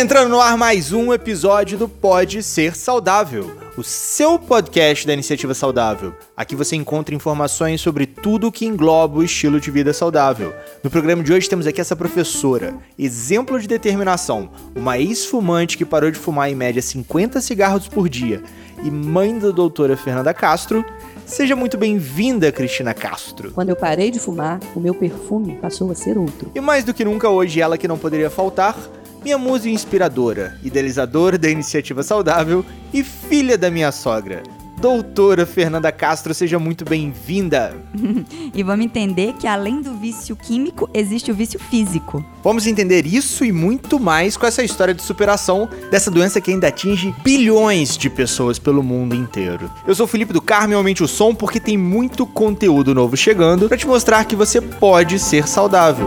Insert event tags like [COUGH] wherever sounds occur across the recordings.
entrando no ar mais um episódio do Pode Ser Saudável, o seu podcast da iniciativa saudável. Aqui você encontra informações sobre tudo que engloba o estilo de vida saudável. No programa de hoje temos aqui essa professora, exemplo de determinação, uma ex-fumante que parou de fumar em média 50 cigarros por dia e mãe da doutora Fernanda Castro. Seja muito bem-vinda, Cristina Castro. Quando eu parei de fumar, o meu perfume passou a ser outro. E mais do que nunca hoje, ela que não poderia faltar, minha musa inspiradora, idealizadora da iniciativa saudável e filha da minha sogra. Doutora Fernanda Castro, seja muito bem-vinda. [LAUGHS] e vamos entender que além do vício químico, existe o vício físico. Vamos entender isso e muito mais com essa história de superação dessa doença que ainda atinge bilhões de pessoas pelo mundo inteiro. Eu sou Felipe do Carmo e aumente o som porque tem muito conteúdo novo chegando para te mostrar que você pode ser saudável.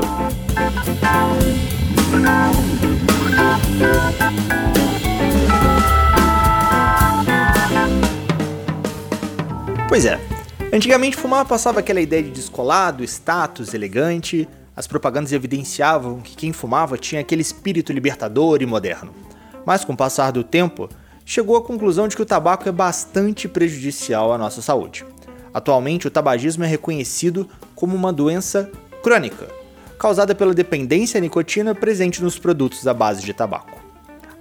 Pois é. Antigamente fumar passava aquela ideia de descolado, status, elegante. As propagandas evidenciavam que quem fumava tinha aquele espírito libertador e moderno. Mas com o passar do tempo, chegou à conclusão de que o tabaco é bastante prejudicial à nossa saúde. Atualmente, o tabagismo é reconhecido como uma doença crônica, causada pela dependência à nicotina presente nos produtos à base de tabaco.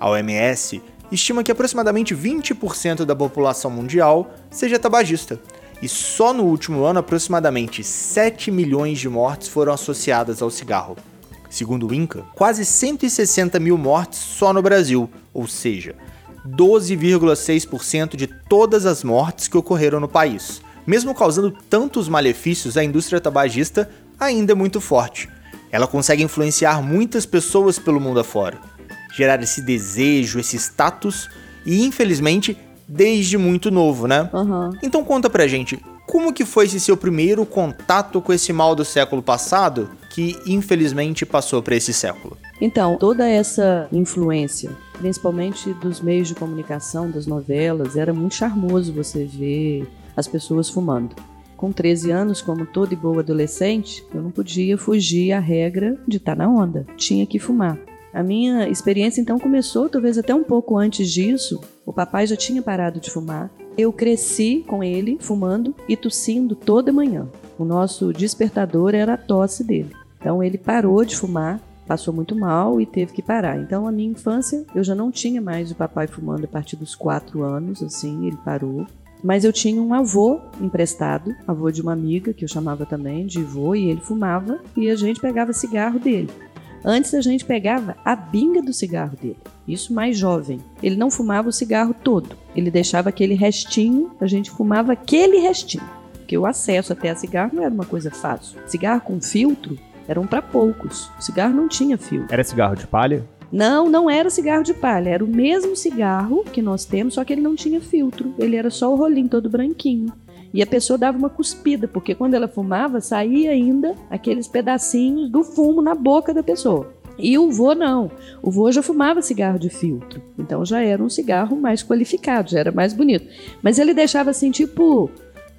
A OMS estima que aproximadamente 20% da população mundial seja tabagista, e só no último ano aproximadamente 7 milhões de mortes foram associadas ao cigarro. Segundo o INCA, quase 160 mil mortes só no Brasil, ou seja, 12,6% de todas as mortes que ocorreram no país. Mesmo causando tantos malefícios, a indústria tabagista ainda é muito forte. Ela consegue influenciar muitas pessoas pelo mundo afora gerar esse desejo, esse status e infelizmente desde muito novo, né? Uhum. Então conta pra gente, como que foi esse seu primeiro contato com esse mal do século passado que infelizmente passou para esse século? Então, toda essa influência, principalmente dos meios de comunicação, das novelas, era muito charmoso você ver as pessoas fumando. Com 13 anos, como toda e boa adolescente, eu não podia fugir à regra de estar tá na onda. Tinha que fumar. A minha experiência então começou talvez até um pouco antes disso. O papai já tinha parado de fumar. Eu cresci com ele fumando e tossindo toda manhã. O nosso despertador era a tosse dele. Então ele parou de fumar, passou muito mal e teve que parar. Então a minha infância eu já não tinha mais o papai fumando a partir dos quatro anos, assim ele parou. Mas eu tinha um avô emprestado, avô de uma amiga que eu chamava também de avô, e ele fumava e a gente pegava cigarro dele. Antes a gente pegava a binga do cigarro dele, isso mais jovem. Ele não fumava o cigarro todo, ele deixava aquele restinho, a gente fumava aquele restinho. Porque o acesso até a cigarro não era uma coisa fácil. Cigarro com filtro eram para poucos. O cigarro não tinha filtro. Era cigarro de palha? Não, não era cigarro de palha, era o mesmo cigarro que nós temos, só que ele não tinha filtro. Ele era só o rolinho todo branquinho. E a pessoa dava uma cuspida, porque quando ela fumava, saía ainda aqueles pedacinhos do fumo na boca da pessoa. E o vô não. O vô já fumava cigarro de filtro. Então já era um cigarro mais qualificado, já era mais bonito. Mas ele deixava assim, tipo,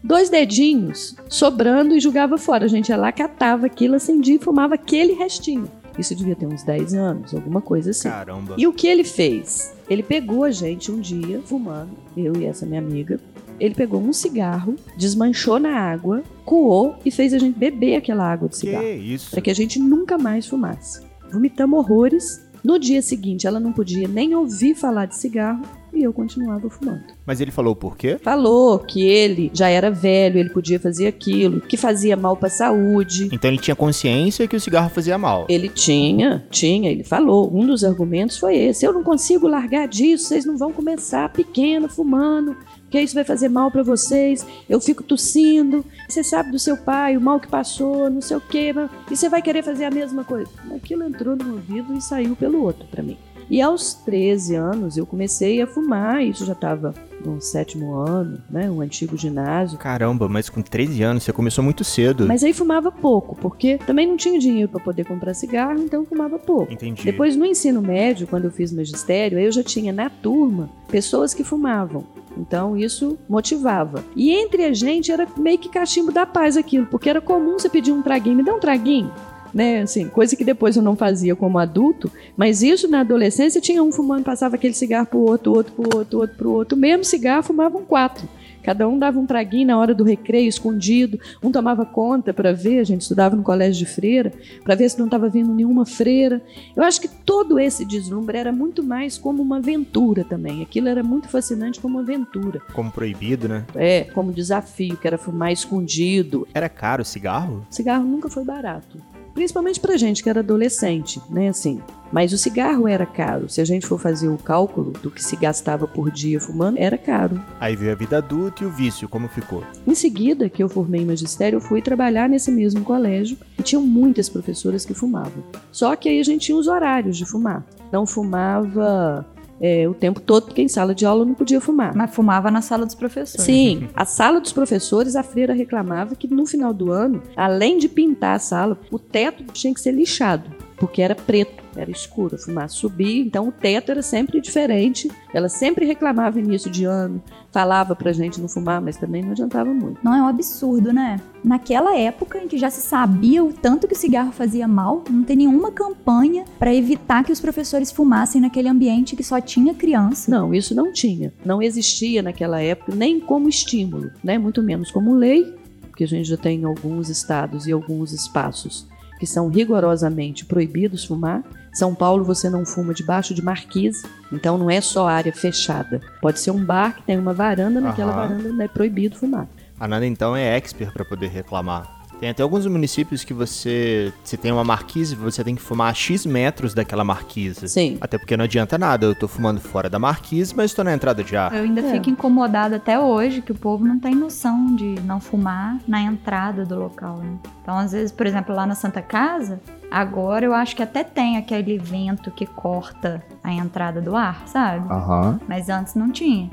dois dedinhos sobrando e jogava fora. A gente ia lá, catava aquilo, acendia e fumava aquele restinho. Isso devia ter uns 10 anos, alguma coisa assim. Caramba. E o que ele fez? Ele pegou a gente um dia, fumando, eu e essa minha amiga, ele pegou um cigarro, desmanchou na água, coou e fez a gente beber aquela água de cigarro. Que isso? Para que a gente nunca mais fumasse. Vomitamos horrores. No dia seguinte, ela não podia nem ouvir falar de cigarro e eu continuava fumando. Mas ele falou por quê? Falou que ele já era velho, ele podia fazer aquilo, que fazia mal para a saúde. Então ele tinha consciência que o cigarro fazia mal. Ele tinha, tinha, ele falou. Um dos argumentos foi esse: eu não consigo largar disso, vocês não vão começar pequeno fumando que isso vai fazer mal para vocês, eu fico tossindo, você sabe do seu pai, o mal que passou, não sei o quê, e você vai querer fazer a mesma coisa. Aquilo entrou no ouvido e saiu pelo outro para mim. E aos 13 anos eu comecei a fumar, isso já estava no sétimo ano, né, um antigo ginásio. Caramba, mas com 13 anos você começou muito cedo. Mas aí fumava pouco, porque também não tinha dinheiro para poder comprar cigarro, então fumava pouco. Entendi. Depois no ensino médio, quando eu fiz magistério, eu já tinha na turma pessoas que fumavam. Então isso motivava. E entre a gente era meio que cachimbo da paz aquilo, porque era comum você pedir um traguinho, me dá um traguinho. né? Assim, coisa que depois eu não fazia como adulto, mas isso na adolescência tinha um fumando, passava aquele cigarro pro outro, outro pro outro, outro pro outro. Mesmo cigarro fumavam quatro. Cada um dava um traguinho na hora do recreio, escondido. Um tomava conta para ver, a gente estudava no colégio de freira, para ver se não estava vindo nenhuma freira. Eu acho que todo esse deslumbre era muito mais como uma aventura também. Aquilo era muito fascinante como aventura. Como proibido, né? É, como desafio, que era fumar escondido. Era caro o cigarro? Cigarro nunca foi barato. Principalmente pra gente que era adolescente, né? Assim. Mas o cigarro era caro. Se a gente for fazer o cálculo do que se gastava por dia fumando, era caro. Aí veio a vida adulta e o vício, como ficou? Em seguida, que eu formei em magistério, eu fui trabalhar nesse mesmo colégio e tinham muitas professoras que fumavam. Só que aí a gente tinha os horários de fumar. Não fumava é, o tempo todo, porque em sala de aula não podia fumar. Mas fumava na sala dos professores. Sim, [LAUGHS] a sala dos professores, a freira reclamava que no final do ano, além de pintar a sala, o teto tinha que ser lixado, porque era preto era escuro, a fumaça subia, então o teto era sempre diferente. Ela sempre reclamava início de ano, falava pra gente não fumar, mas também não adiantava muito. Não é um absurdo, né? Naquela época em que já se sabia o tanto que o cigarro fazia mal, não tem nenhuma campanha para evitar que os professores fumassem naquele ambiente que só tinha criança. Não, isso não tinha. Não existia naquela época nem como estímulo, né? Muito menos como lei, porque a gente já tem alguns estados e alguns espaços que são rigorosamente proibidos fumar. São Paulo você não fuma debaixo de marquise, então não é só área fechada. Pode ser um bar que tem uma varanda, naquela Aham. varanda não é proibido fumar. A Nanda então é expert para poder reclamar. Tem até alguns municípios que você, se tem uma marquise, você tem que fumar a X metros daquela marquise. Sim. Até porque não adianta nada, eu tô fumando fora da marquise, mas tô na entrada de ar. Eu ainda É. fico incomodada até hoje que o povo não tem noção de não fumar na entrada do local. Né? Então, às vezes, por exemplo, lá na Santa Casa, agora eu acho que até tem aquele vento que corta a entrada do ar, sabe? Aham. Mas antes não tinha.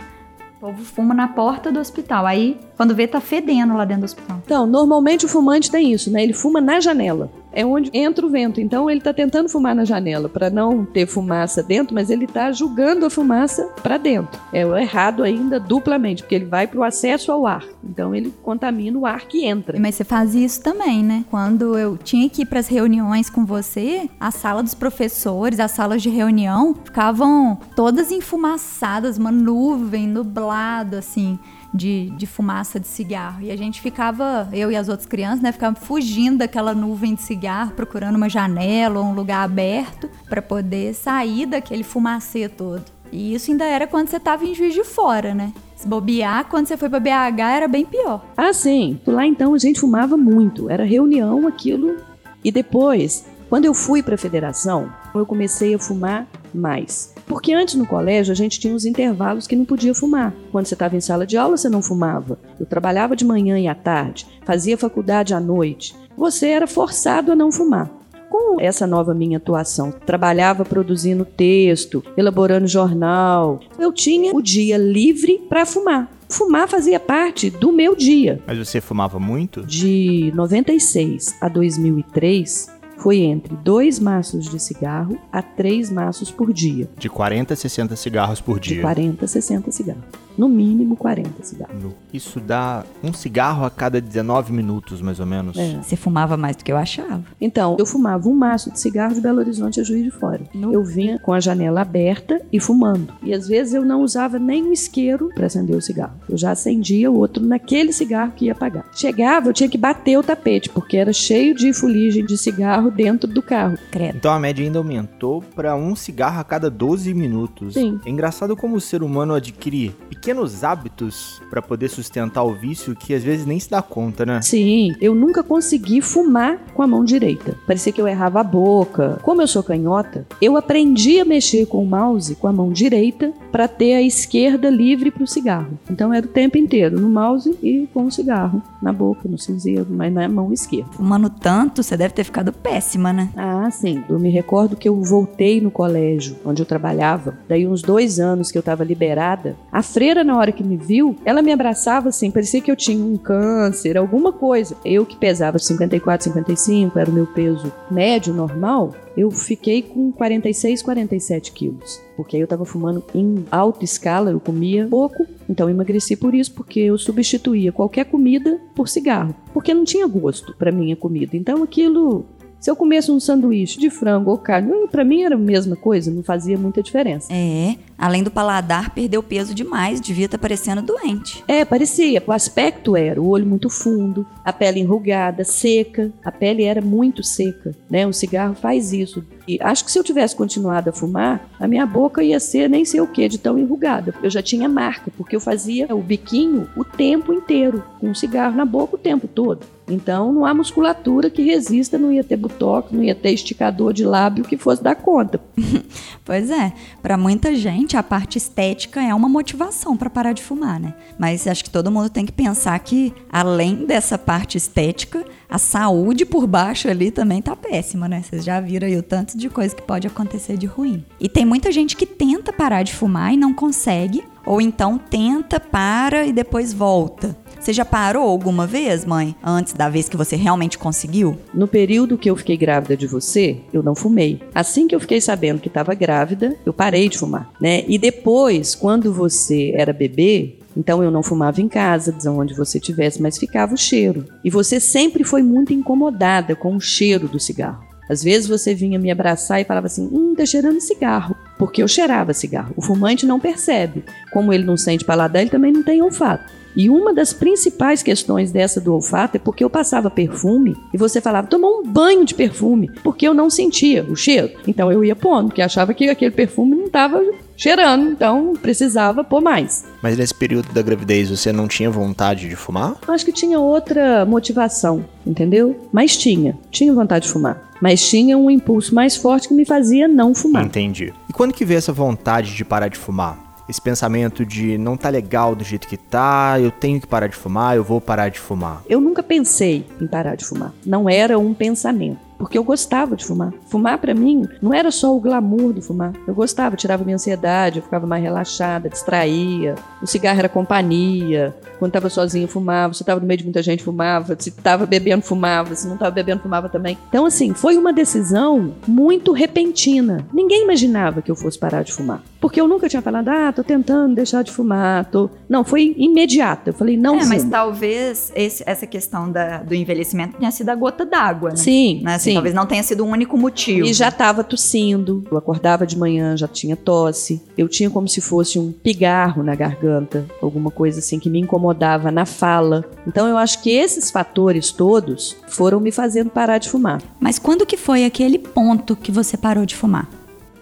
O povo fuma na porta do hospital. Aí, quando vê, tá fedendo lá dentro do hospital. Então, normalmente o fumante tem isso, né? Ele fuma na janela. É onde entra o vento. Então ele está tentando fumar na janela para não ter fumaça dentro, mas ele está julgando a fumaça para dentro. É errado ainda duplamente, porque ele vai para o acesso ao ar. Então ele contamina o ar que entra. Mas você fazia isso também, né? Quando eu tinha que ir pras reuniões com você, a sala dos professores, as salas de reunião, ficavam todas enfumaçadas, uma nuvem, nublado, assim. De, de fumaça de cigarro. E a gente ficava, eu e as outras crianças, né, ficava fugindo daquela nuvem de cigarro, procurando uma janela ou um lugar aberto para poder sair daquele fumacê todo. E isso ainda era quando você tava em Juiz de Fora, né? Se bobear, quando você foi para BH era bem pior. Ah, sim. Lá então a gente fumava muito. Era reunião, aquilo. E depois, quando eu fui para a federação, eu comecei a fumar mais. Porque antes no colégio a gente tinha os intervalos que não podia fumar. Quando você estava em sala de aula, você não fumava. Eu trabalhava de manhã e à tarde, fazia faculdade à noite. Você era forçado a não fumar. Com essa nova minha atuação, trabalhava produzindo texto, elaborando jornal. Eu tinha o dia livre para fumar. Fumar fazia parte do meu dia. Mas você fumava muito? De 96 a 2003, foi entre dois maços de cigarro a três maços por dia. De 40 a 60 cigarros por De dia. 40 a 60 cigarros. No mínimo 40 cigarros. No- Isso dá um cigarro a cada 19 minutos, mais ou menos. É. Você fumava mais do que eu achava. Então, eu fumava um maço de cigarro de Belo Horizonte a Juiz de Fora. Eu vinha com a janela aberta e fumando. E às vezes eu não usava nem um isqueiro para acender o cigarro. Eu já acendia o outro naquele cigarro que ia apagar. Chegava, eu tinha que bater o tapete, porque era cheio de fuligem de cigarro dentro do carro. Credo. Então a média ainda aumentou para um cigarro a cada 12 minutos. Sim. É engraçado como o ser humano adquire pequenos hábitos para poder sustentar o vício que às vezes nem se dá conta, né? Sim, eu nunca consegui fumar com a mão direita. Parecia que eu errava a boca. Como eu sou canhota, eu aprendi a mexer com o mouse com a mão direita para ter a esquerda livre para o cigarro. Então era o tempo inteiro no mouse e com o cigarro na boca, no cinzeiro, mas na mão esquerda. Fumando tanto, você deve ter ficado péssima, né? Ah, sim. Eu me recordo que eu voltei no colégio onde eu trabalhava. Daí uns dois anos que eu estava liberada. A freira, na hora que me viu, ela me abraçava assim. Parecia que eu tinha um câncer, alguma coisa. Eu que pesava 54, 55, era o meu peso médio, normal. Eu fiquei com 46, 47 quilos. Porque aí eu estava fumando em alta escala, eu comia pouco. Então emagreci por isso, porque eu substituía qualquer comida por cigarro. Porque não tinha gosto para minha comida. Então aquilo Se eu comesse um sanduíche de frango ou carne, para mim era a mesma coisa, não fazia muita diferença. É, além do paladar, perdeu peso demais, devia estar parecendo doente. É, parecia. O aspecto era o olho muito fundo, a pele enrugada, seca. A pele era muito seca, né? O cigarro faz isso. E acho que se eu tivesse continuado a fumar, a minha boca ia ser nem sei o que de tão enrugada. Eu já tinha marca, porque eu fazia o biquinho o tempo inteiro, com o cigarro na boca o tempo todo. Então não há musculatura que resista, não ia ter butoque, não ia ter esticador de lábio que fosse dar conta. [LAUGHS] pois é, para muita gente a parte estética é uma motivação para parar de fumar, né? Mas acho que todo mundo tem que pensar que além dessa parte estética, a saúde por baixo ali também tá péssima, né? Vocês já viram aí o tanto de coisa que pode acontecer de ruim. E tem muita gente que tenta parar de fumar e não consegue, ou então tenta, para e depois volta. Você já parou alguma vez, mãe, antes da vez que você realmente conseguiu? No período que eu fiquei grávida de você, eu não fumei. Assim que eu fiquei sabendo que estava grávida, eu parei de fumar, né? E depois, quando você era bebê, então eu não fumava em casa, onde você tivesse, mas ficava o cheiro. E você sempre foi muito incomodada com o cheiro do cigarro. Às vezes você vinha me abraçar e falava assim: hum, tá cheirando cigarro. Porque eu cheirava cigarro. O fumante não percebe. Como ele não sente paladar, ele também não tem olfato. E uma das principais questões dessa do olfato é porque eu passava perfume e você falava, tomou um banho de perfume, porque eu não sentia o cheiro. Então eu ia pondo, porque achava que aquele perfume não estava cheirando, então precisava pôr mais. Mas nesse período da gravidez você não tinha vontade de fumar? Acho que tinha outra motivação, entendeu? Mas tinha, tinha vontade de fumar. Mas tinha um impulso mais forte que me fazia não fumar. Entendi. E quando que veio essa vontade de parar de fumar? Esse pensamento de não tá legal do jeito que tá, eu tenho que parar de fumar, eu vou parar de fumar? Eu nunca pensei em parar de fumar. Não era um pensamento porque eu gostava de fumar. Fumar para mim não era só o glamour do fumar. Eu gostava, tirava minha ansiedade, eu ficava mais relaxada, distraía. O cigarro era companhia. Quando estava sozinho, fumava. Se estava no meio de muita gente, fumava. Se estava bebendo, fumava. Se não estava bebendo, fumava também. Então, assim, foi uma decisão muito repentina. Ninguém imaginava que eu fosse parar de fumar. Porque eu nunca tinha falado, ah, tô tentando deixar de fumar. Tô... Não, foi imediata. Eu falei, não É, fumo. mas talvez esse, essa questão da, do envelhecimento tenha sido a gota d'água, né? Sim, né? Assim, Sim. Talvez não tenha sido o um único motivo. E já estava tossindo. Eu acordava de manhã, já tinha tosse. Eu tinha como se fosse um pigarro na garganta, alguma coisa assim que me incomodava na fala. Então eu acho que esses fatores todos foram me fazendo parar de fumar. Mas quando que foi aquele ponto que você parou de fumar?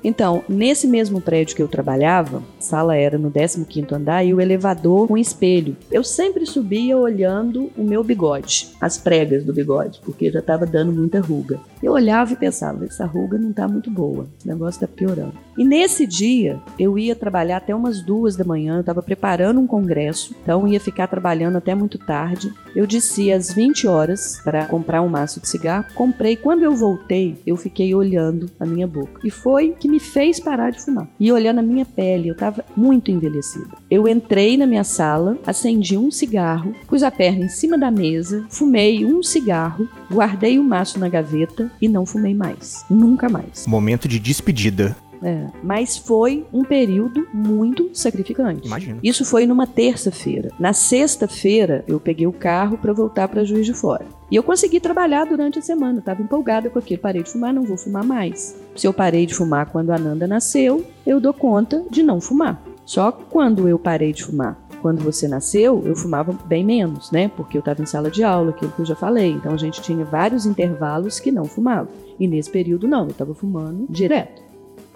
Então, nesse mesmo prédio que eu trabalhava, sala era no 15º andar e o elevador com espelho. Eu sempre subia olhando o meu bigode, as pregas do bigode, porque já estava dando muita ruga. Eu olhava e pensava, essa ruga não está muito boa, o negócio está piorando. E nesse dia, eu ia trabalhar até umas duas da manhã, eu estava preparando um congresso, então ia ficar trabalhando até muito tarde. Eu disse às 20 horas para comprar um maço de cigarro, comprei. Quando eu voltei, eu fiquei olhando a minha boca. E foi que me fez parar de fumar. E olhando a minha pele, eu estava muito envelhecida. Eu entrei na minha sala, acendi um cigarro, pus a perna em cima da mesa, fumei um cigarro, guardei o maço na gaveta e não fumei mais. Nunca mais. Momento de despedida. É, mas foi um período muito sacrificante. Imagino. Isso foi numa terça-feira. Na sexta-feira, eu peguei o carro para voltar para Juiz de Fora. E eu consegui trabalhar durante a semana. Estava empolgada com aquilo. Parei de fumar, não vou fumar mais. Se eu parei de fumar quando a Nanda nasceu, eu dou conta de não fumar. Só quando eu parei de fumar quando você nasceu, eu fumava bem menos, né? Porque eu estava em sala de aula, aquilo que eu já falei. Então a gente tinha vários intervalos que não fumava. E nesse período, não, eu estava fumando direto.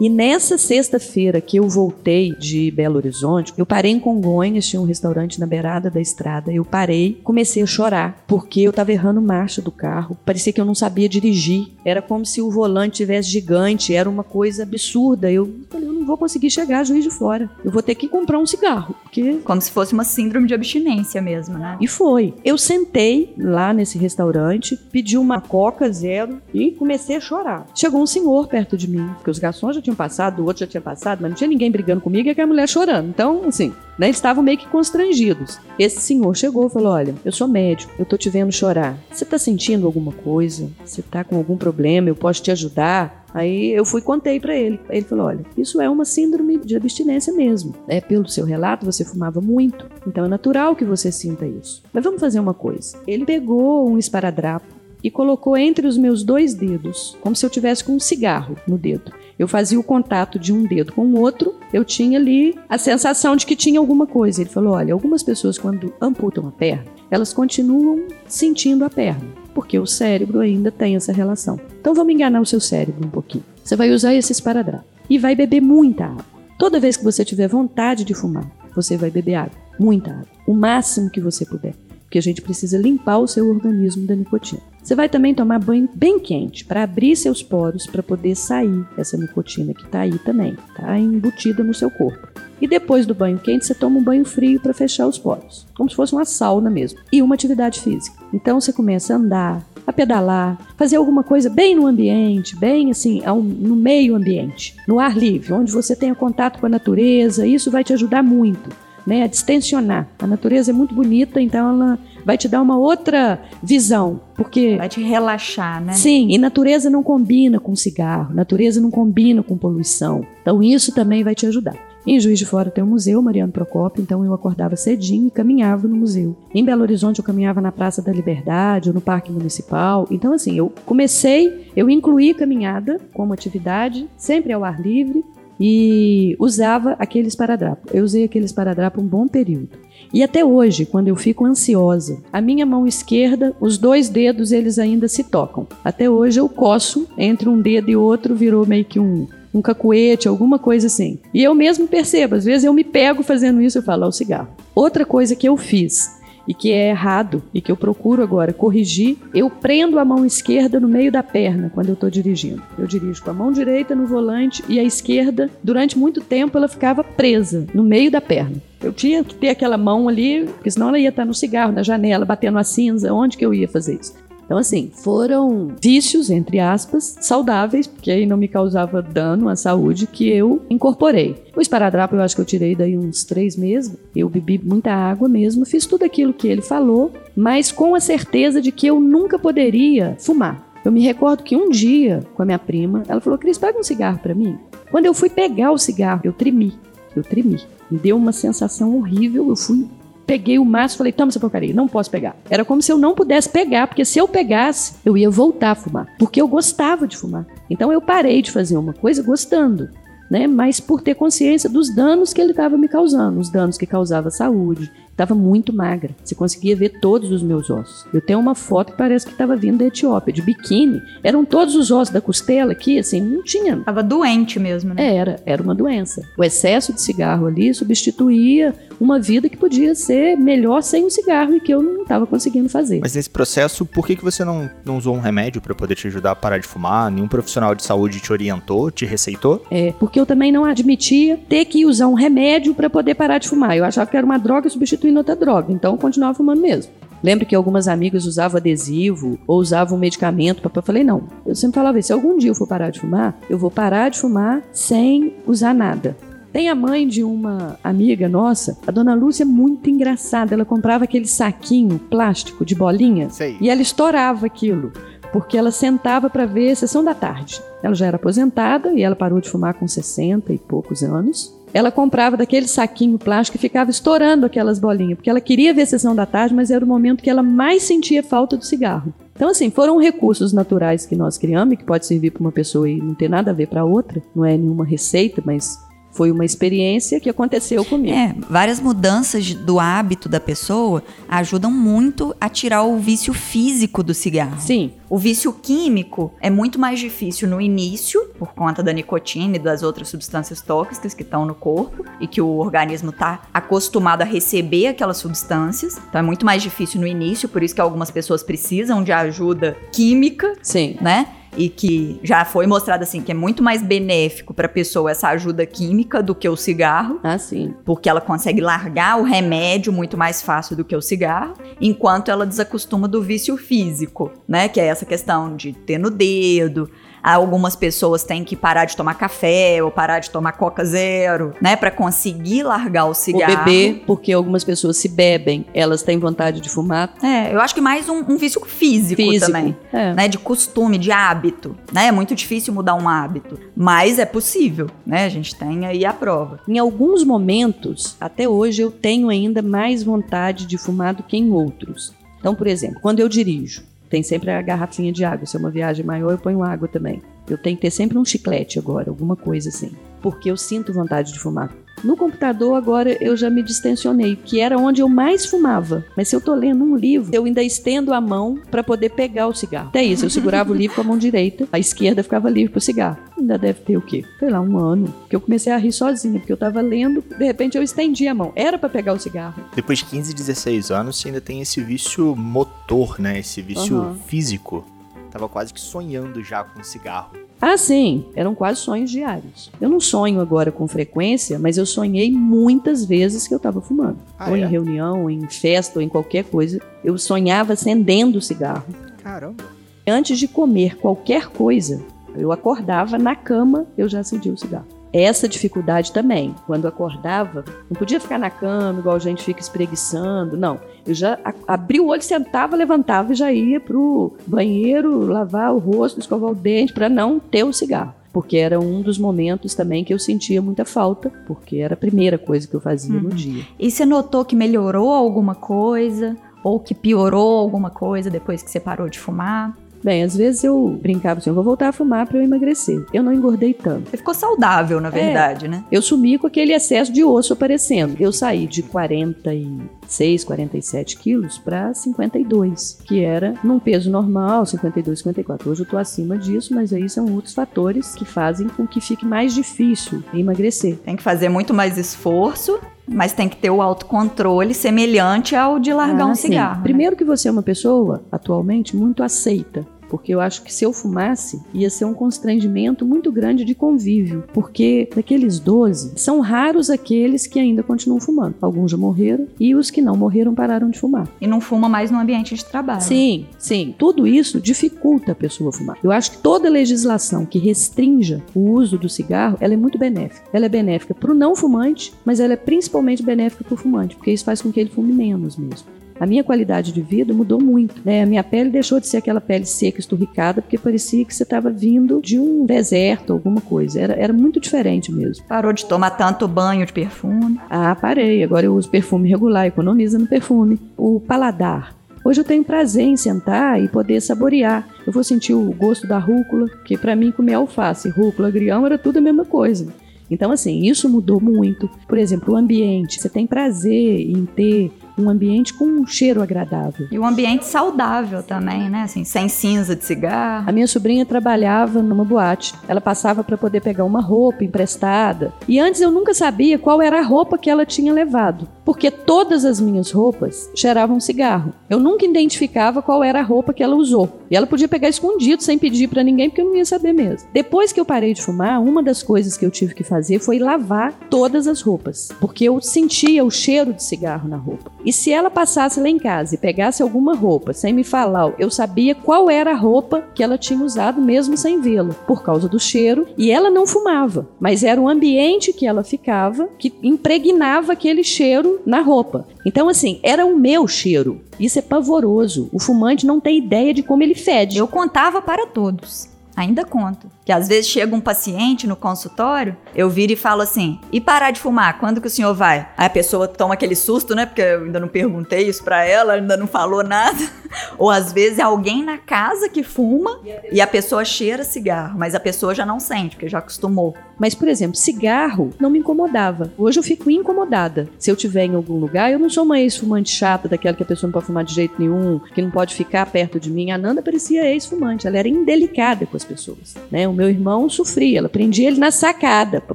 E nessa sexta-feira que eu voltei de Belo Horizonte, eu parei em Congonhas, tinha um restaurante na beirada da estrada. Eu parei, comecei a chorar, porque eu estava errando marcha do carro. Parecia que eu não sabia dirigir. Era como se o volante tivesse gigante, era uma coisa absurda. Eu falei, eu não vou conseguir chegar a Juiz de Fora. Eu vou ter que comprar um cigarro, porque como se fosse uma síndrome de abstinência mesmo, né? E foi. Eu sentei lá nesse restaurante, pedi uma Coca zero e comecei a chorar. Chegou um senhor perto de mim, porque os garçons já tinham passado, o outro já tinha passado, mas não tinha ninguém brigando comigo e aquela mulher chorando. Então, assim, né, eles estavam meio que constrangidos. Esse senhor chegou e falou: Olha, eu sou médico, eu tô te vendo chorar. Você tá sentindo alguma coisa? Você tá com algum problema? Eu posso te ajudar? Aí eu fui contei para ele. Ele falou: Olha, isso é uma síndrome de abstinência mesmo. É pelo seu relato, você fumava muito. Então é natural que você sinta isso. Mas vamos fazer uma coisa. Ele pegou um esparadrapo e colocou entre os meus dois dedos, como se eu tivesse com um cigarro no dedo. Eu fazia o contato de um dedo com o outro, eu tinha ali a sensação de que tinha alguma coisa. Ele falou: olha, algumas pessoas quando amputam a perna, elas continuam sentindo a perna, porque o cérebro ainda tem essa relação. Então vamos enganar o seu cérebro um pouquinho. Você vai usar esse esparadrapo e vai beber muita água. Toda vez que você tiver vontade de fumar, você vai beber água, muita água, o máximo que você puder porque a gente precisa limpar o seu organismo da nicotina. Você vai também tomar banho bem quente para abrir seus poros para poder sair essa nicotina que está aí também, está embutida no seu corpo. E depois do banho quente, você toma um banho frio para fechar os poros, como se fosse uma sauna mesmo. E uma atividade física. Então você começa a andar, a pedalar, fazer alguma coisa bem no ambiente, bem assim, no meio ambiente, no ar livre, onde você tenha contato com a natureza. Isso vai te ajudar muito né, a distensionar. A natureza é muito bonita, então ela vai te dar uma outra visão, porque vai te relaxar, né? Sim, e natureza não combina com cigarro, natureza não combina com poluição. Então isso também vai te ajudar. Em Juiz de Fora tem um museu, Mariano Procópio, então eu acordava cedinho e caminhava no museu. Em Belo Horizonte eu caminhava na Praça da Liberdade ou no Parque Municipal. Então assim, eu comecei, eu incluí caminhada como atividade, sempre ao ar livre, e usava aquele esparadrapo. Eu usei aquele esparadrapo um bom período. E até hoje, quando eu fico ansiosa, a minha mão esquerda, os dois dedos, eles ainda se tocam. Até hoje eu coço entre um dedo e outro, virou meio que um, um cacuete, alguma coisa assim. E eu mesmo percebo, às vezes eu me pego fazendo isso e falo, ao cigarro. Outra coisa que eu fiz, e que é errado e que eu procuro agora corrigir, eu prendo a mão esquerda no meio da perna quando eu estou dirigindo. Eu dirijo com a mão direita no volante e a esquerda, durante muito tempo, ela ficava presa no meio da perna. Eu tinha que ter aquela mão ali, porque senão ela ia estar no cigarro, na janela, batendo a cinza. Onde que eu ia fazer isso? Então, assim, foram vícios, entre aspas, saudáveis, porque aí não me causava dano à saúde, que eu incorporei. O esparadrapo eu acho que eu tirei daí uns três meses. Eu bebi muita água mesmo, fiz tudo aquilo que ele falou, mas com a certeza de que eu nunca poderia fumar. Eu me recordo que um dia, com a minha prima, ela falou: Cris, pega um cigarro para mim. Quando eu fui pegar o cigarro, eu tremi. Eu tremi. Me deu uma sensação horrível. Eu fui peguei o maço e falei, toma essa porcaria, não posso pegar. Era como se eu não pudesse pegar, porque se eu pegasse, eu ia voltar a fumar, porque eu gostava de fumar. Então eu parei de fazer uma coisa gostando. Né, mas por ter consciência dos danos que ele estava me causando, os danos que causava à saúde, Estava muito magra. Você conseguia ver todos os meus ossos. Eu tenho uma foto que parece que estava vindo da Etiópia, de biquíni. Eram todos os ossos da costela aqui, assim, não tinha. Tava doente mesmo, né? É, era, era uma doença. O excesso de cigarro ali substituía uma vida que podia ser melhor sem o cigarro e que eu não estava conseguindo fazer. Mas nesse processo, por que, que você não, não usou um remédio para poder te ajudar a parar de fumar? Nenhum profissional de saúde te orientou, te receitou? É, porque eu também não admitia ter que usar um remédio para poder parar de fumar. Eu achava que era uma droga substituindo outra droga. Então eu continuava fumando mesmo. Lembro que algumas amigas usavam adesivo ou usavam medicamento. Eu falei, não. Eu sempre falava se algum dia eu for parar de fumar, eu vou parar de fumar sem usar nada. Tem a mãe de uma amiga nossa, a dona Lúcia, muito engraçada. Ela comprava aquele saquinho plástico de bolinha Sei. e ela estourava aquilo, porque ela sentava para ver a sessão da tarde. Ela já era aposentada e ela parou de fumar com 60 e poucos anos ela comprava daquele saquinho plástico e ficava estourando aquelas bolinhas, porque ela queria ver a sessão da tarde, mas era o momento que ela mais sentia falta do cigarro. Então, assim, foram recursos naturais que nós criamos e que pode servir para uma pessoa e não ter nada a ver para outra, não é nenhuma receita, mas foi uma experiência que aconteceu comigo. É, várias mudanças do hábito da pessoa ajudam muito a tirar o vício físico do cigarro. Sim. O vício químico é muito mais difícil no início, por conta da nicotina e das outras substâncias tóxicas que estão no corpo e que o organismo está acostumado a receber aquelas substâncias. Então é muito mais difícil no início, por isso que algumas pessoas precisam de ajuda química, Sim. né? E que já foi mostrado assim que é muito mais benéfico para a pessoa essa ajuda química do que o cigarro. Ah, sim. Porque ela consegue largar o remédio muito mais fácil do que o cigarro, enquanto ela desacostuma do vício físico, né? Que é essa questão de ter no dedo, Algumas pessoas têm que parar de tomar café ou parar de tomar Coca Zero, né? para conseguir largar o cigarro. O beber, porque algumas pessoas se bebem, elas têm vontade de fumar. É, eu acho que mais um, um vício físico, físico também. É. Né? De costume, de hábito. Né? É muito difícil mudar um hábito. Mas é possível, né? A gente tem aí a prova. Em alguns momentos, até hoje, eu tenho ainda mais vontade de fumar do que em outros. Então, por exemplo, quando eu dirijo, tem sempre a garrafinha de água. Se é uma viagem maior, eu ponho água também. Eu tenho que ter sempre um chiclete agora, alguma coisa assim. Porque eu sinto vontade de fumar. No computador, agora eu já me distensionei, que era onde eu mais fumava. Mas se eu tô lendo um livro, eu ainda estendo a mão para poder pegar o cigarro. Até isso, eu segurava o livro com a mão direita, a esquerda ficava livre pro cigarro. Ainda deve ter o quê? Sei lá, um ano. Que eu comecei a rir sozinha, porque eu tava lendo, de repente eu estendi a mão. Era para pegar o cigarro. Depois de 15, 16 anos, você ainda tem esse vício motor, né? Esse vício Uhum. físico. Tava quase que sonhando já com cigarro. Ah, sim, eram quase sonhos diários. Eu não sonho agora com frequência, mas eu sonhei muitas vezes que eu estava fumando. Ah, ou é? em reunião, ou em festa, ou em qualquer coisa. Eu sonhava acendendo cigarro. Caramba. Antes de comer qualquer coisa, eu acordava na cama, eu já acendia o cigarro. Essa dificuldade também. Quando acordava, não podia ficar na cama, igual a gente fica espreguiçando. Não. Eu já abri o olho, sentava, levantava e já ia pro banheiro, lavar o rosto, escovar o dente, para não ter o cigarro. Porque era um dos momentos também que eu sentia muita falta, porque era a primeira coisa que eu fazia no dia. E você notou que melhorou alguma coisa? Ou que piorou alguma coisa depois que você parou de fumar? Bem, às vezes eu brincava assim, eu vou voltar a fumar para eu emagrecer. Eu não engordei tanto. Você ficou saudável, na verdade, né? Eu sumi com aquele excesso de osso aparecendo. Eu saí de 46, 47 quilos para 52, que era num peso normal, 52, 54. Hoje eu tô acima disso, mas aí são outros fatores que fazem com que fique mais difícil emagrecer. Tem que fazer muito mais esforço, mas tem que ter o autocontrole semelhante ao de largar Ah, um cigarro. né? Primeiro que você é uma pessoa, atualmente, muito aceita. Porque eu acho que se eu fumasse, ia ser um constrangimento muito grande de convívio. Porque daqueles 12, são raros aqueles que ainda continuam fumando. Alguns já morreram e os que não morreram pararam de fumar. E não fuma mais no ambiente de trabalho. Sim, sim. Tudo isso dificulta a pessoa fumar. Eu acho que toda legislação que restrinja o uso do cigarro, ela é muito benéfica. Ela é benéfica para o não fumante, mas ela é principalmente benéfica para o fumante, porque isso faz com que ele fume menos mesmo. A minha qualidade de vida mudou muito. Né? A minha pele deixou de ser aquela pele seca, esturricada, porque parecia que você estava vindo de um deserto, alguma coisa. Era, era muito diferente mesmo. Parou de tomar tanto banho de perfume. Ah, parei. Agora eu uso perfume regular, economiza no perfume. O paladar. Hoje eu tenho prazer em sentar e poder saborear. Eu vou sentir o gosto da rúcula, que para mim comer alface, rúcula, agrião era tudo a mesma coisa. Então, assim, isso mudou muito. Por exemplo, o ambiente. Você tem prazer em ter um ambiente com um cheiro agradável. E o ambiente saudável também, né? Assim, sem cinza de cigarro. A minha sobrinha trabalhava numa boate. Ela passava para poder pegar uma roupa emprestada. E antes eu nunca sabia qual era a roupa que ela tinha levado, porque todas as minhas roupas cheiravam cigarro. Eu nunca identificava qual era a roupa que ela usou. E ela podia pegar escondido sem pedir para ninguém, porque eu não ia saber mesmo. Depois que eu parei de fumar, uma das coisas que eu tive que fazer foi lavar todas as roupas, porque eu sentia o cheiro de cigarro na roupa. E se ela passasse lá em casa e pegasse alguma roupa sem me falar, eu sabia qual era a roupa que ela tinha usado mesmo sem vê-la, por causa do cheiro. E ela não fumava, mas era o ambiente que ela ficava que impregnava aquele cheiro na roupa. Então, assim, era o meu cheiro. Isso é pavoroso. O fumante não tem ideia de como ele fede. Eu contava para todos. Ainda conto. Que às vezes chega um paciente no consultório, eu viro e falo assim: e parar de fumar? Quando que o senhor vai? Aí a pessoa toma aquele susto, né? Porque eu ainda não perguntei isso pra ela, ainda não falou nada. [LAUGHS] Ou às vezes é alguém na casa que fuma e a pessoa cheira cigarro, mas a pessoa já não sente, porque já acostumou. Mas, por exemplo, cigarro não me incomodava. Hoje eu fico incomodada. Se eu tiver em algum lugar, eu não sou uma ex-fumante chata, daquela que a pessoa não pode fumar de jeito nenhum, que não pode ficar perto de mim. A Nanda parecia ex-fumante, ela era indelicada com as pessoas. Né? O meu irmão sofria, ela prendia ele na sacada para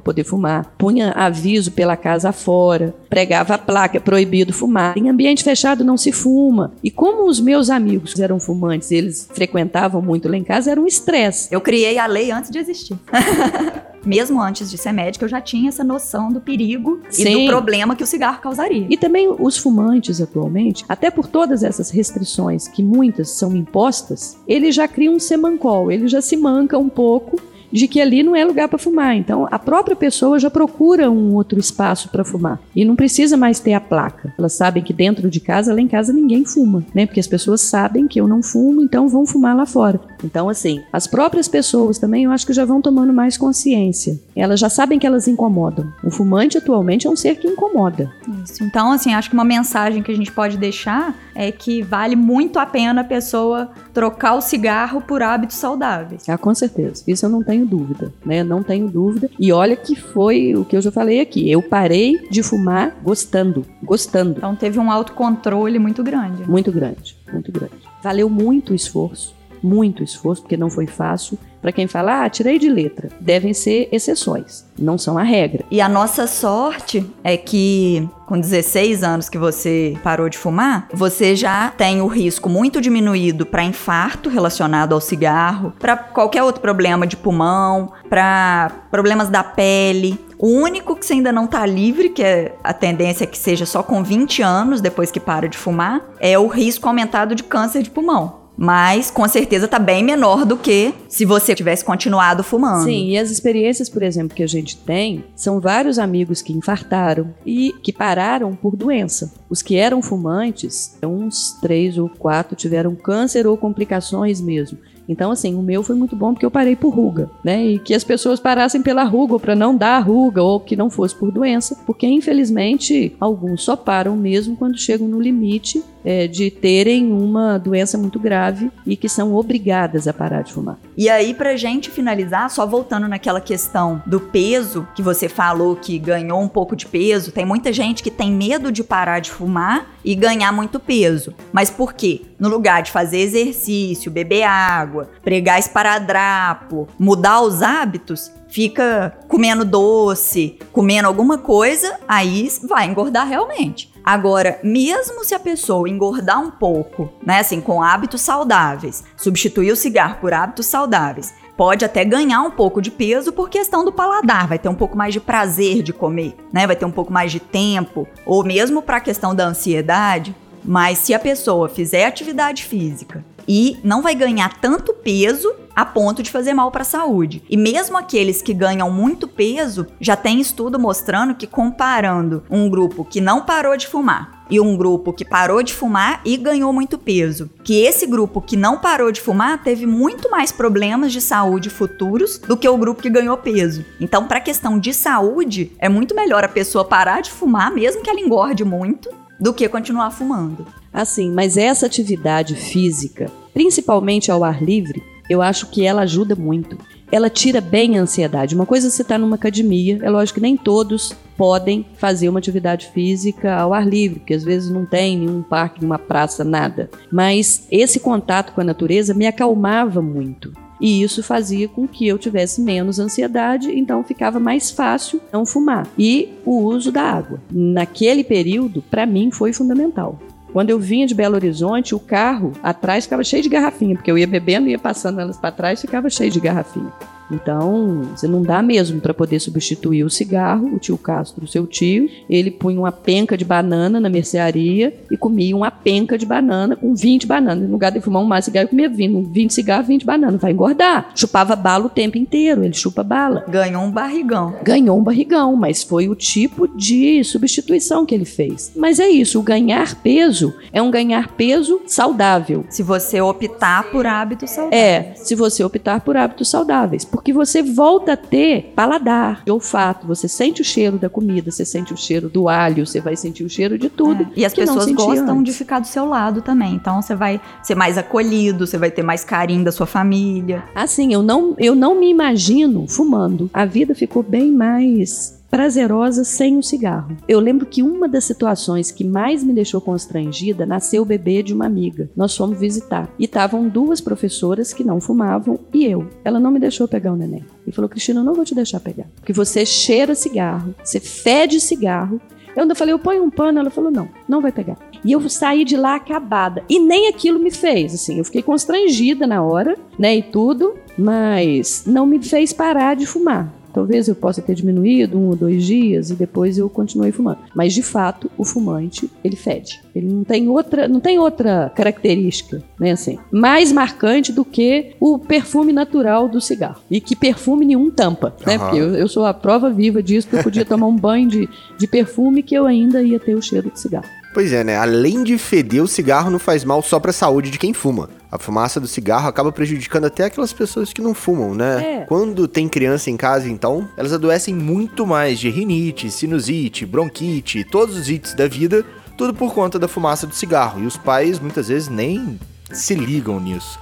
poder fumar, punha aviso pela casa afora, pregava a placa, proibido fumar. Em ambiente fechado não se fuma. E como os meus amigos eram fumantes, eles frequentavam muito lá em casa, era um estresse. Eu criei a lei antes de existir. [LAUGHS] Mesmo antes de ser médica, eu já tinha essa noção do perigo e Sim. do problema que o cigarro causaria. E também os fumantes atualmente, até por todas essas restrições que muitas são impostas, eles já criam um semancol, ele já se manca um pouco de que ali não é lugar para fumar. Então a própria pessoa já procura um outro espaço para fumar e não precisa mais ter a placa. Elas sabem que dentro de casa, lá em casa ninguém fuma, né? Porque as pessoas sabem que eu não fumo, então vão fumar lá fora. Então assim, as próprias pessoas também eu acho que já vão tomando mais consciência. Elas já sabem que elas incomodam. O fumante atualmente é um ser que incomoda. Isso. Então, assim, acho que uma mensagem que a gente pode deixar é que vale muito a pena a pessoa trocar o cigarro por hábitos saudáveis. Ah, com certeza. Isso eu não tenho dúvida, né? Não tenho dúvida. E olha que foi o que eu já falei aqui. Eu parei de fumar gostando, gostando. Então teve um autocontrole muito grande. Muito grande, muito grande. Valeu muito o esforço, muito esforço, porque não foi fácil. Para quem fala, ah, tirei de letra, devem ser exceções, não são a regra. E a nossa sorte é que com 16 anos que você parou de fumar, você já tem o risco muito diminuído para infarto relacionado ao cigarro, para qualquer outro problema de pulmão, para problemas da pele. O único que você ainda não tá livre, que é a tendência é que seja só com 20 anos depois que para de fumar, é o risco aumentado de câncer de pulmão mas com certeza tá bem menor do que se você tivesse continuado fumando. Sim, e as experiências, por exemplo, que a gente tem, são vários amigos que infartaram e que pararam por doença. Os que eram fumantes, uns três ou quatro tiveram câncer ou complicações mesmo. Então, assim, o meu foi muito bom porque eu parei por ruga, né? E que as pessoas parassem pela ruga ou para não dar ruga ou que não fosse por doença, porque infelizmente alguns só param mesmo quando chegam no limite é, de terem uma doença muito grave e que são obrigadas a parar de fumar. E aí, pra gente finalizar, só voltando naquela questão do peso, que você falou que ganhou um pouco de peso, tem muita gente que tem medo de parar de fumar e ganhar muito peso. Mas por quê? No lugar de fazer exercício, beber água, pregar esparadrapo, mudar os hábitos, fica comendo doce, comendo alguma coisa, aí vai engordar realmente. Agora, mesmo se a pessoa engordar um pouco, né, assim, com hábitos saudáveis, substituir o cigarro por hábitos saudáveis, pode até ganhar um pouco de peso por questão do paladar, vai ter um pouco mais de prazer de comer, né? Vai ter um pouco mais de tempo, ou mesmo para a questão da ansiedade. Mas se a pessoa fizer atividade física e não vai ganhar tanto peso a ponto de fazer mal para a saúde. E mesmo aqueles que ganham muito peso, já tem estudo mostrando que comparando um grupo que não parou de fumar e um grupo que parou de fumar e ganhou muito peso. Que esse grupo que não parou de fumar teve muito mais problemas de saúde futuros do que o grupo que ganhou peso. Então, para a questão de saúde, é muito melhor a pessoa parar de fumar, mesmo que ela engorde muito, do que continuar fumando. Assim, mas essa atividade física, principalmente ao ar livre, eu acho que ela ajuda muito. Ela tira bem a ansiedade. Uma coisa é você estar tá numa academia, é lógico que nem todos podem fazer uma atividade física ao ar livre, porque às vezes não tem nenhum parque, nenhuma praça, nada. Mas esse contato com a natureza me acalmava muito. E isso fazia com que eu tivesse menos ansiedade, então ficava mais fácil não fumar. E o uso da água. Naquele período, para mim, foi fundamental. Quando eu vinha de Belo Horizonte, o carro atrás ficava cheio de garrafinha, porque eu ia bebendo, ia passando elas para trás, ficava cheio de garrafinha. Então, você não dá mesmo para poder substituir o cigarro. O tio Castro, seu tio, ele punha uma penca de banana na mercearia e comia uma penca de banana com 20 bananas. No lugar de fumar um mais cigarro, comia 20, 20 cigarros, 20 bananas. Vai engordar. Chupava bala o tempo inteiro, ele chupa bala. Ganhou um barrigão. Ganhou um barrigão, mas foi o tipo de substituição que ele fez. Mas é isso, o ganhar peso é um ganhar peso saudável. Se você optar por hábitos saudáveis. É, se você optar por hábitos saudáveis porque você volta a ter paladar, olfato, você sente o cheiro da comida, você sente o cheiro do alho, você vai sentir o cheiro de tudo. É. E as pessoas gostam antes. de ficar do seu lado também, então você vai ser mais acolhido, você vai ter mais carinho da sua família. Assim, eu não, eu não me imagino fumando. A vida ficou bem mais prazerosa sem o cigarro. Eu lembro que uma das situações que mais me deixou constrangida nasceu o bebê de uma amiga. Nós fomos visitar e estavam duas professoras que não fumavam e eu. Ela não me deixou pegar o neném. E falou: Cristina, eu não vou te deixar pegar. Porque você cheira cigarro, você fede cigarro. Eu ainda falei, eu ponho um pano. Ela falou, não, não vai pegar. E eu saí de lá acabada. E nem aquilo me fez, assim. Eu fiquei constrangida na hora, né, e tudo. Mas não me fez parar de fumar. Talvez eu possa ter diminuído um ou dois dias e depois eu continuei fumando. Mas de fato, o fumante, ele fede. Ele não tem outra, não tem outra característica, né, assim, mais marcante do que o perfume natural do cigarro. E que perfume nenhum tampa, né? Uhum. Porque eu, eu, sou a prova viva disso, porque eu podia tomar um banho de, de perfume que eu ainda ia ter o cheiro de cigarro. Pois é, né? Além de feder, o cigarro não faz mal só pra saúde de quem fuma. A fumaça do cigarro acaba prejudicando até aquelas pessoas que não fumam, né? É. Quando tem criança em casa, então, elas adoecem muito mais de rinite, sinusite, bronquite, todos os ites da vida, tudo por conta da fumaça do cigarro. E os pais muitas vezes nem se ligam nisso.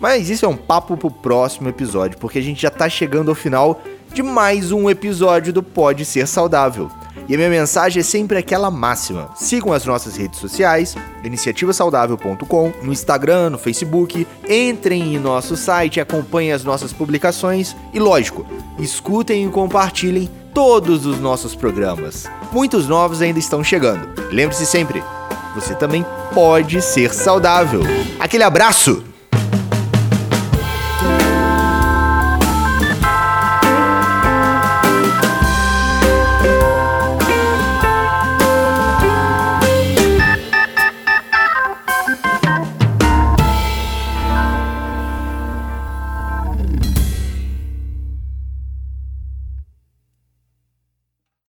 Mas isso é um papo pro próximo episódio, porque a gente já tá chegando ao final de mais um episódio do Pode Ser Saudável. E a minha mensagem é sempre aquela máxima. Sigam as nossas redes sociais, iniciativasaudável.com, no Instagram, no Facebook, entrem em nosso site, acompanhem as nossas publicações e, lógico, escutem e compartilhem todos os nossos programas. Muitos novos ainda estão chegando. Lembre-se sempre, você também pode ser saudável. Aquele abraço!